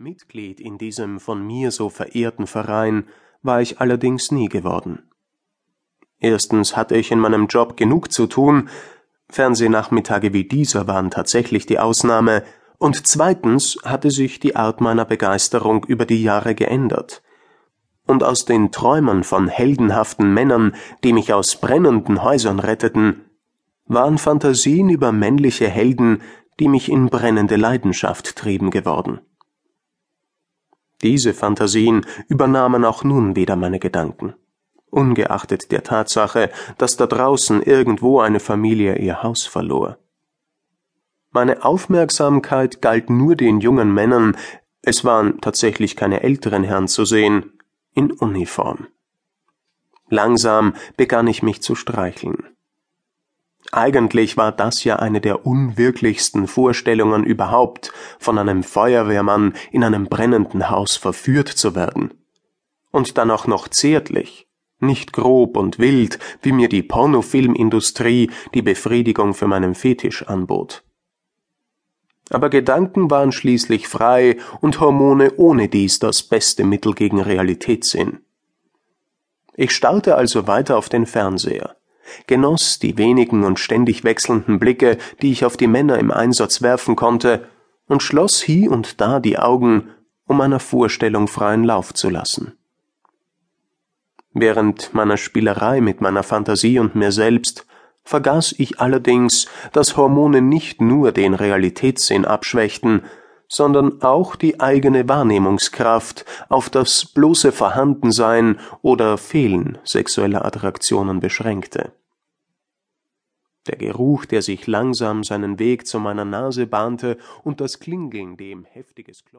Mitglied in diesem von mir so verehrten Verein war ich allerdings nie geworden. Erstens hatte ich in meinem Job genug zu tun, Fernsehnachmittage wie dieser waren tatsächlich die Ausnahme, und zweitens hatte sich die Art meiner Begeisterung über die Jahre geändert. Und aus den Träumen von heldenhaften Männern, die mich aus brennenden Häusern retteten, waren Fantasien über männliche Helden, die mich in brennende Leidenschaft trieben geworden. Diese Phantasien übernahmen auch nun wieder meine Gedanken, ungeachtet der Tatsache, dass da draußen irgendwo eine Familie ihr Haus verlor. Meine Aufmerksamkeit galt nur den jungen Männern, es waren tatsächlich keine älteren Herren zu sehen, in Uniform. Langsam begann ich mich zu streicheln. Eigentlich war das ja eine der unwirklichsten Vorstellungen überhaupt, von einem Feuerwehrmann in einem brennenden Haus verführt zu werden. Und dann auch noch zärtlich, nicht grob und wild, wie mir die Pornofilmindustrie die Befriedigung für meinen Fetisch anbot. Aber Gedanken waren schließlich frei und Hormone ohne dies das beste Mittel gegen Realitätssinn. Ich starrte also weiter auf den Fernseher genoss die wenigen und ständig wechselnden Blicke, die ich auf die Männer im Einsatz werfen konnte, und schloss hie und da die Augen, um meiner Vorstellung freien Lauf zu lassen. Während meiner Spielerei mit meiner Fantasie und mir selbst vergaß ich allerdings, dass Hormone nicht nur den Realitätssinn abschwächten, sondern auch die eigene Wahrnehmungskraft auf das bloße Vorhandensein oder Fehlen sexueller Attraktionen beschränkte. Der Geruch, der sich langsam seinen Weg zu meiner Nase bahnte, und das Klingeln, dem heftiges Klopfen